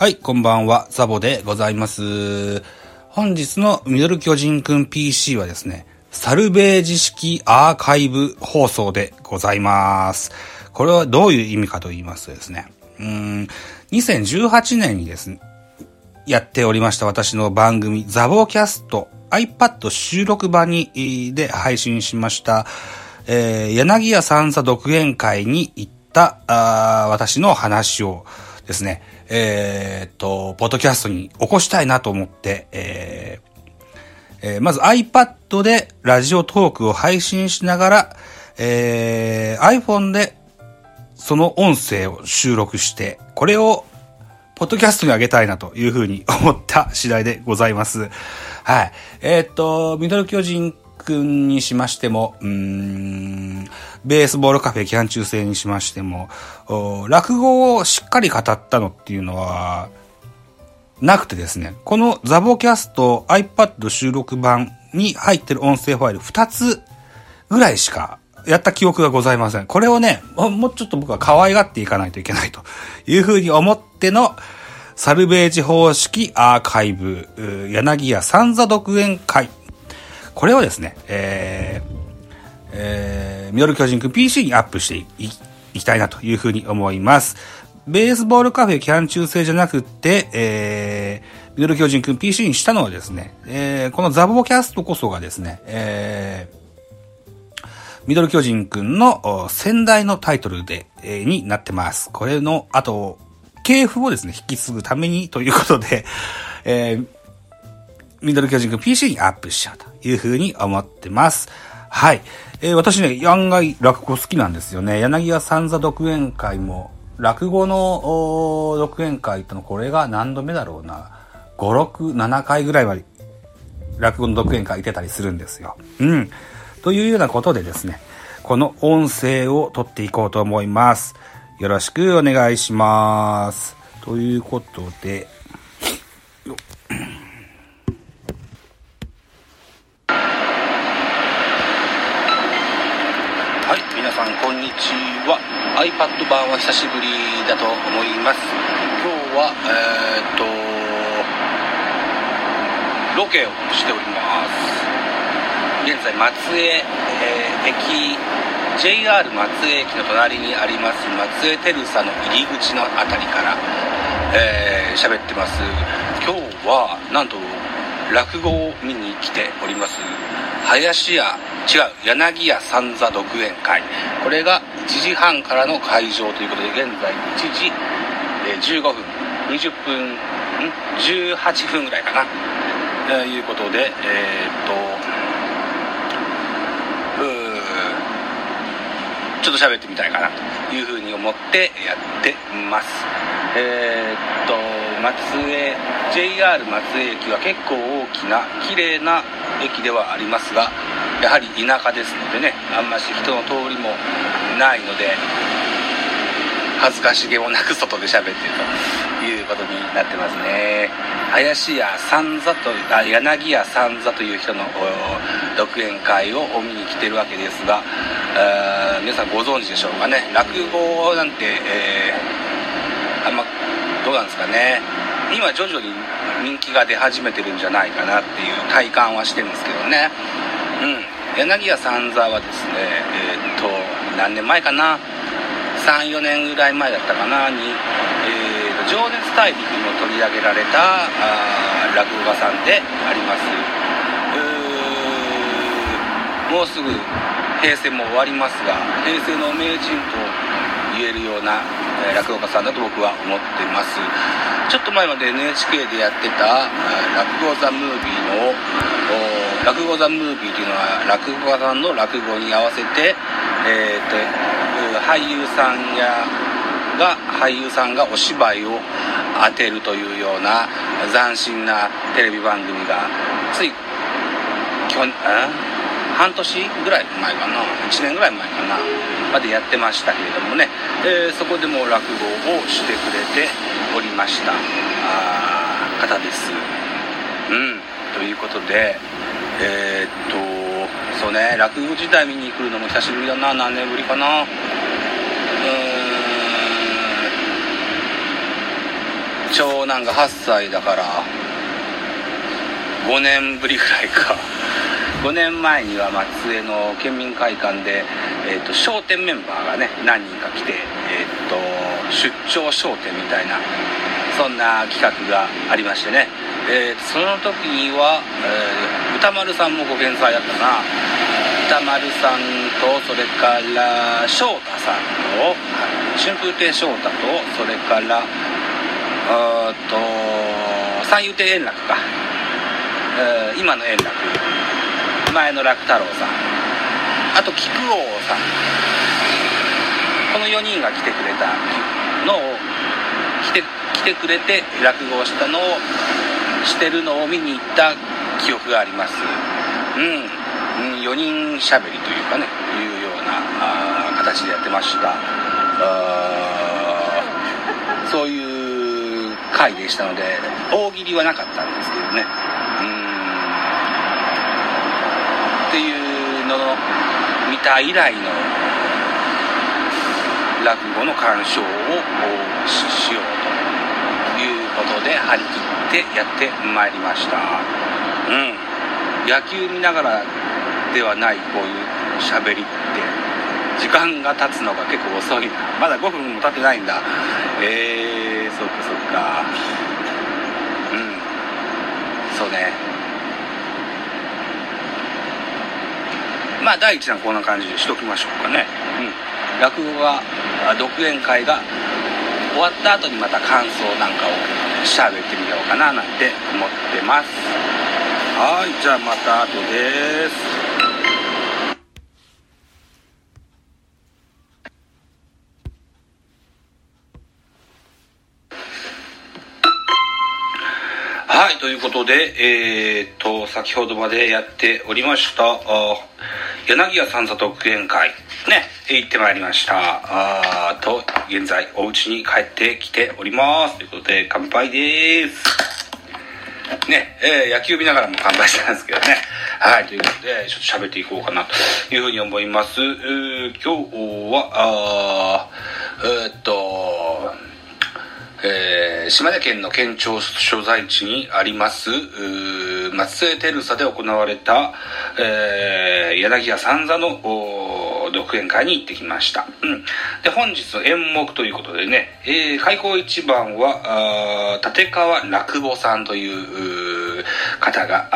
はい、こんばんは、ザボでございます。本日のミドル巨人くん PC はですね、サルベージ式アーカイブ放送でございます。これはどういう意味かと言いますとですね、うん、2018年にですね、やっておりました私の番組、ザボキャスト iPad 収録版に、で配信しました、えー柳家三座独演会に行った、あ私の話をですね、えっと、ポッドキャストに起こしたいなと思って、えーえーまず iPad でラジオトークを配信しながら、えー iPhone でその音声を収録して、これをポッドキャストに上げたいなというふうに思った次第でございます。はい。えーっと、ミドル巨人くんにしましても、うーん、ベースボールカフェキャン中制にしましても、落語をしっかり語ったのっていうのは、なくてですね、このザボキャスト iPad 収録版に入ってる音声ファイル2つぐらいしかやった記憶がございません。これをね、もうちょっと僕は可愛がっていかないといけないというふうに思ってのサルベージ方式アーカイブ、柳家三座独演会。これをですね、えー、えー、ミドル巨人くん PC にアップしていきたいなというふうに思います。ベースボールカフェキャン中制じゃなくて、えー、ミドル巨人くん PC にしたのはですね、えー、このザボキャストこそがですね、えー、ミドル巨人くんの先代のタイトルで、えーになってます。これの後、系譜をですね、引き継ぐためにということで、えー、ミドル巨人くん PC にアップしちゃうというふうに思ってます。はい。えー私ね、案外落語好きなんですよね。柳家三座独演会も、落語の独演会ってのこれが何度目だろうな。5、6、7回ぐらいは落語の独演会行ってたりするんですよ。うん。というようなことでですね、この音声を取っていこうと思います。よろしくお願いします。ということで、はい、皆さんこんにちは。iPad 版は久しぶりだと思います。今日は、えーっと、ロケをしております。現在、松江、えー駅、JR 松江駅の隣にあります松江テルサの入り口のあたりから、えー喋ってます。今日は、なんと、落語を見に来ております。林家、違う、柳家三座独演会。これが時半からの会場ということで、現在1時、15分、20分、ん ?18 分ぐらいかな。えーいうことで、えーっと、ちょっと喋ってみたいかなというふうに思ってやってます。えーっと、松江、JR 松江駅は結構大きな、綺麗な駅ではありますが、やはり田舎ですのでね、あんまし人の通りもないので、恥ずかしげもなく外で喋ってるということになってますね。林家三座とあ柳家三座という人の独演会を見に来てるわけですが皆さんご存知でしょうかね。落語なんて、えーあんまどうなんですかね。今徐々に人気が出始めてるんじゃないかなっていう体感はしてるんですけどね。うん。柳家三座はですねえーっと何年前かな？34年ぐらい前だったかな？に、えーと情熱大陸にも取り上げられたあ落語家さんであります。もうすぐ平成も終わりますが平成の名人と言えるような、え落語家さんだと僕は思ってます。ちょっと前まで NHK でやってた落語ザ・ムービーの落語ザ・ムービーというのは落語家さんの落語に合わせて、えーと俳優さんやが俳優さんがお芝居を当てるというような斬新なテレビ番組がつい去年半年ぐらい前かな。1年ぐらい前かな。までやってましたけれどもね、えーそこでも落語をしてくれておりました。方です。うん。ということでえーっとそうね落語自体見に来るのも久しぶりだな。何年ぶりかな。うーん。長男が8歳だから5年ぶりぐらいか。5年前には松江の県民会館で、えーと、商店メンバーがね何人か来て、えーと、出張商店みたいなそんな企画がありましてね、えー、その時には、えー、歌丸さんもご健在だったな。歌丸さんとそれから翔太さんと春風亭昇太とそれからあと三遊亭円楽か、えー、今の円楽。前の楽太郎さん。あと菊王さん。この4人が来てくれたのを来て来てくれて落語をしたのをしてるのを見に行った記憶があります。うん、うん、4人しゃべりというかねいうようなあ形でやってました。そういう回でしたので大喜利はなかったんですけどねうんっていうの見た以来の落語の鑑賞をしようということで張り切ってやってまいりました。うん。野球見ながらではないこういう喋りって時間が経つのが結構遅いな。まだ5分も経ってないんだ。えー、そっかそっか。うん。そうね。まあ第一弾こんな感じにしときましょうかね。うん。落語が独演会が終わった後にまた感想なんかをしゃべってみようかななんて思ってます。はいじゃあまた後です。ということで、えー、っと、先ほどまでやっておりました、柳家三座特演会、ね、行ってまいりました。あと、現在、お家に帰ってきております。ということで、乾杯です。ね、えー、野球見ながらも乾杯してたんですけどね。はい、ということで、ちょっと喋っていこうかなというふうに思います。今日は、あえー、っと、えー、島根県の県庁所在地にあります松江テルサで行われた、えー、柳家三座の独演会に行ってきました、うん、で本日の演目ということでね、えー、開口一番は立川落語さんという方が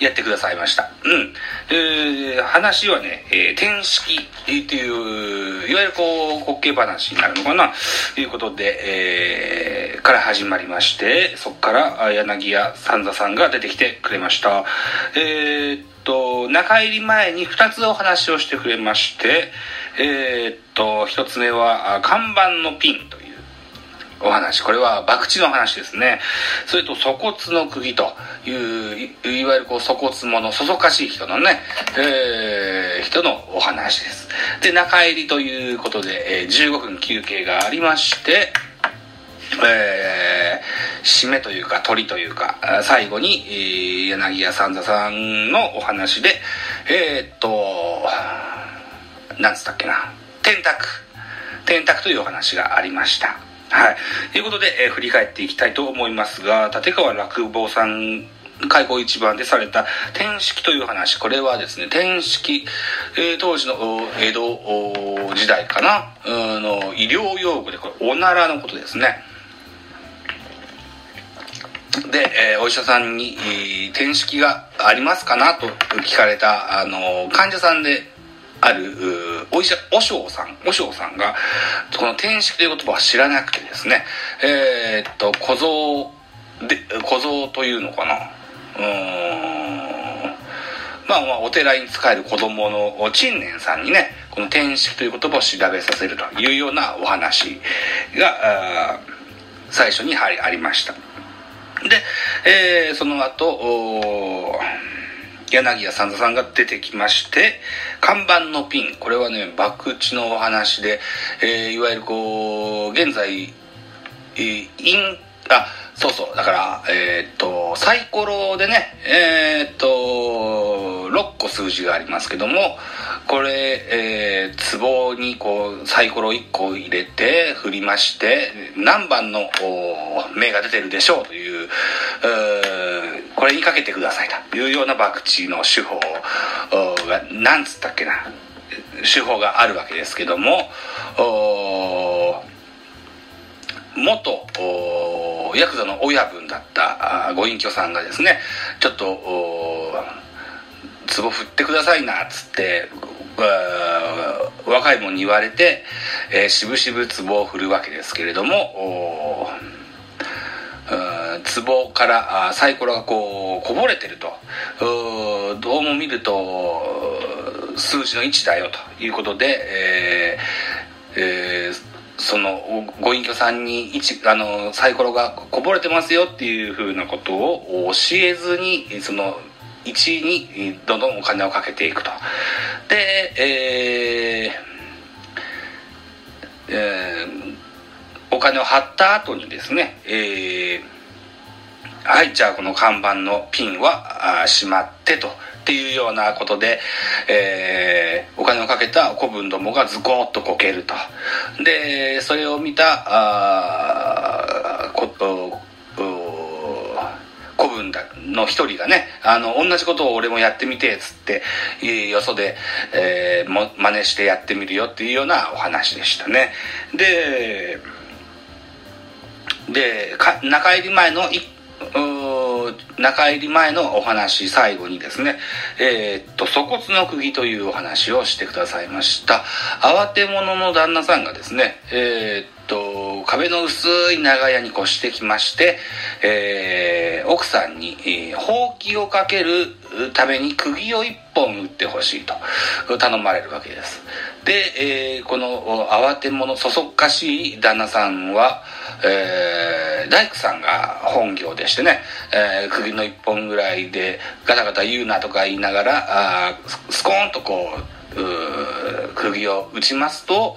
やってくださいました。うん。え、話はね、えー、天式っていう、いわゆるこう、滑稽話になるのかな、ということで、えー、から始まりまして、そこから柳家三座さんが出てきてくれました。えー、っと、中入り前に2つお話をしてくれまして、えー、っと、1つ目は、看板のピンと、お話。これは博打の話ですね。それと粗骨の釘という、いわゆるこう粗骨者、そそかしい人のね、えー、人のお話です。で、中入りということで、えー、15分休憩がありまして、えー、締めというか鳥というか、最後に、えー、柳家三座さんのお話で、えー、っと、なんつったっけな、天卓。天卓というお話がありました。はい。ということで、えー、振り返っていきたいと思いますが、立川落語さん開口一番でされた天式という話。これはですね、天式、えー、当時の江戸時代かな、の医療用語で、これ、おならのことですね。で、えー、お医者さんに、えー、天式がありますかなと聞かれた、あの、患者さんである、お医者、お尚さん、お尚さんが、この天式という言葉は知らなくてですね、えー、っと、小僧で、小僧というのかな。うん。まあまあ、お寺に仕える子供の陳年さんにね、この天式という言葉を調べさせるというようなお話が、最初にありました。で、えー、その後、柳家三座さんが出てきまして、看板のピン、これはね、博打のお話で、えー、いわゆるこう、現在、えー、イン、あ、そうそう、だから、えー、っと、サイコロでね、えー、っと、6個個数字がありますけどもこれ、えー、壺にこうサイコロ1個入れて振りまして何番の目が出てるでしょうという、えー、これにかけてくださいというような博打の手法がなんつったっけな手法があるわけですけども元ヤクザの親分だったご隠居さんがですねちょっと壺振ってくださいなっつって若い者に言われて、えー、しぶしぶ壺を振るわけですけれども壺からサイコロがこうこぼれてると。どうも見ると数字の1だよと。いうことで、えーえーそのご隠居さんにあのサイコロがこぼれてますよっていうふうなことを教えずにその1にどんどんお金をかけていくと。でえー、えー、お金を貼った後にですねえー、はいじゃあこの看板のピンはしまってとっていうようなことで、えー、お金をかけた子分どもがズコッとこけると。でそれを見たあこ子分の一人がねあの同じことを俺もやってみてっつってよそで、えー、も真似してやってみるよっていうようなお話でしたね。でで中入り前の1中入り前のお話最後にですね、えー、っと、粗骨の釘というお話をしてくださいました。慌て者の旦那さんがですね、えー、っと、壁の薄い長屋に越してきまして、えー、奥さんに、え、ほうきをかけるために釘を一本打ってほしいと頼まれるわけです。で、え、この慌て者そそっかしい旦那さんは、えー、大工さんが本業でしてね、えー、釘の一本ぐらいでガタガタ言うなとか言いながらあスコーンとこう釘を打ちますと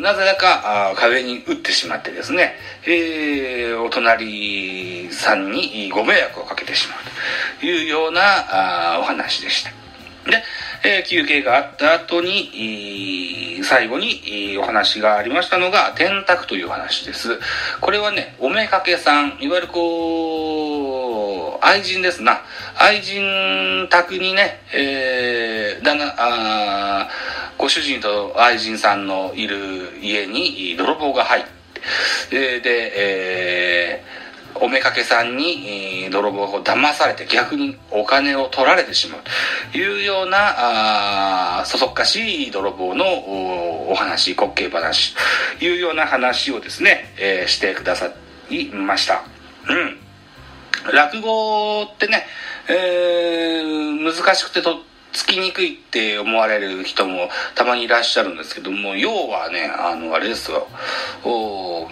なぜだか壁に打ってしまってですね、えー、お隣さんにご迷惑をかけてしまうというようなあお話でした。で、えー、休憩があった後に、最後にお話がありましたのが、天卓という話です。これはね、おめかけさん、いわゆるこう、愛人ですな。愛人宅にね、えー、だな、あご主人と愛人さんのいる家に泥棒が入って、えで、えーおめかけさんに、えー、泥棒を騙されて逆にお金を取られてしまう。というようなあそそっかしい泥棒のお話滑稽話。というような話をですね、えー、してくださいました。うん。落語ってね、えー、難しくてとっつきにくいって思われる人もたまにいらっしゃるんですけども要はねあのあれですよ。お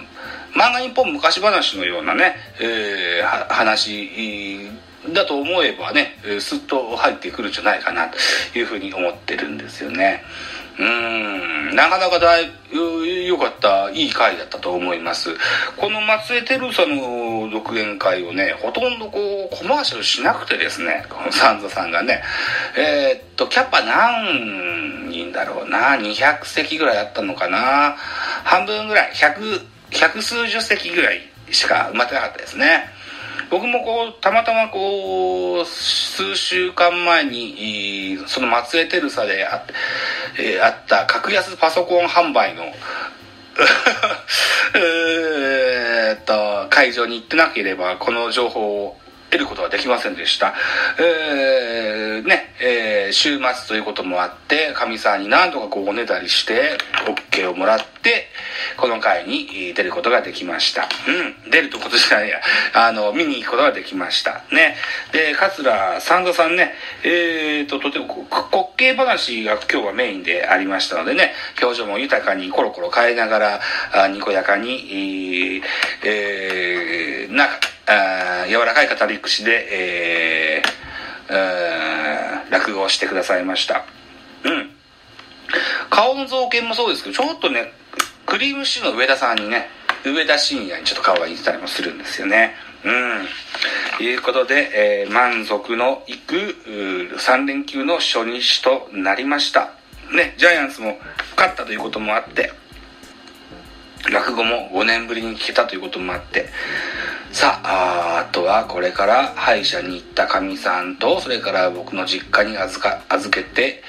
漫画日本昔話のようなね、えー、話だと思えばね、すっと入ってくるんじゃないかなというふうに思ってるんですよね。うん、なかなかだい良かった、いい回だったと思います。この松江照佐の独演会をね、ほとんどこう、コマーシャルしなくてですね、このサンザさんがね、えー、っと、キャパ何人だろうな、200席ぐらいあったのかな、半分ぐらい、100、百数十席ぐらいしか埋まってなかったですね。僕もこうたまたまこう数週間前にその松江テルサであ,、えー、あった格安パソコン販売の えっと会場に行ってなければこの情報を得ることはできませんでした。えー、ね、えー、週末ということもあって、かみさんに何とかこうおねだりして、OK をもらって、この回に出ることができました。うん、出るとことじゃないや、あの、見に行くことができました。ね。で、桂三座さんね、えーと、とても滑稽話が今日はメインでありましたのでね、表情も豊かにコロコロ変えながら、あにこやかに、えー、なんか、あ柔らかい語り口で、えー、落語をしてくださいました。うん。顔の造形もそうですけど、ちょっとね、クリームシチューの上田さんにね、上田晋也にちょっと顔が似てたりもするんですよね。うん。ということで、えー満足のいく3連休の初日となりました。ね、ジャイアンツも勝ったということもあって、落語も5年ぶりに聞けたということもあって、さあ、あとはこれから歯医者に行ったかみさんと、それから僕の実家に預か、預けて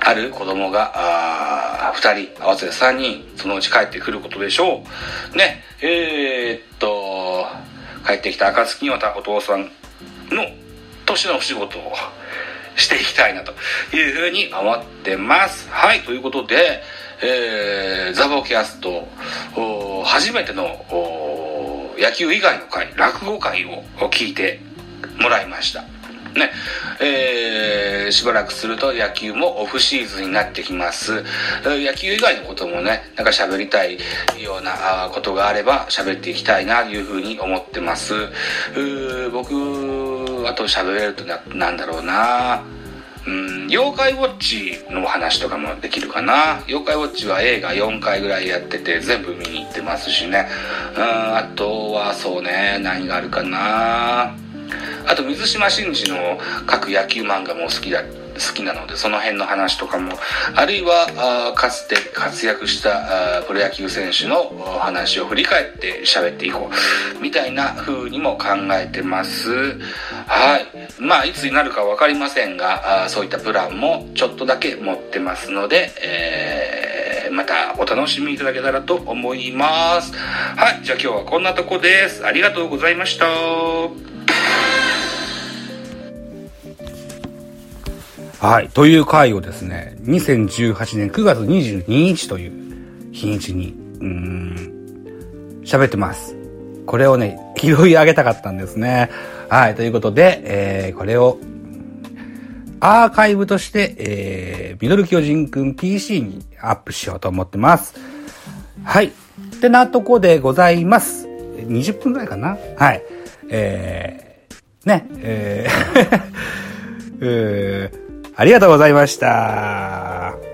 ある子供が、あ2人、合わせて3人、そのうち帰ってくることでしょう。ね、えー、っと、帰ってきた暁にはお父さんの年のお仕事をしていきたいなというふうに思ってます。はい、ということで、えー、ザボキャスト、初めての野球以外の回、落語会を聞いてもらいました。ね、えーしばらくすると野球もオフシーズンになってきます。野球以外のこともね、なんか喋りたいようなあーことがあれば喋っていきたいなというふうに思ってます。うー僕、あと喋れるとな、なんだろうなうん、妖怪ウォッチの話とかもできるかな。妖怪ウォッチは映画4回ぐらいやってて全部見に行ってますしね。うん、あとはそうね、何があるかな。あと水島新司の各野球漫画も好きだ好きなのでその辺の話とかもあるいはかつて活躍したプロ野球選手の話を振り返って喋っていこうみたいな風にも考えてます。はい。まあいつになるか分かりませんがあそういったプランもちょっとだけ持ってますので、えーまたお楽しみいただけたらと思います。はい。じゃあ今日はこんなとこです。ありがとうございました。はい。という回をですね、2018年9月22日という日にちに、うん、喋ってます。これをね、拾い上げたかったんですね。はい。ということで、えー、これを、アーカイブとして、えー、ミドル巨人くん PC にアップしようと思ってます。はい。ってなとこでございます。20分くらいかなはい。えー、ね、えー、えーありがとうございました。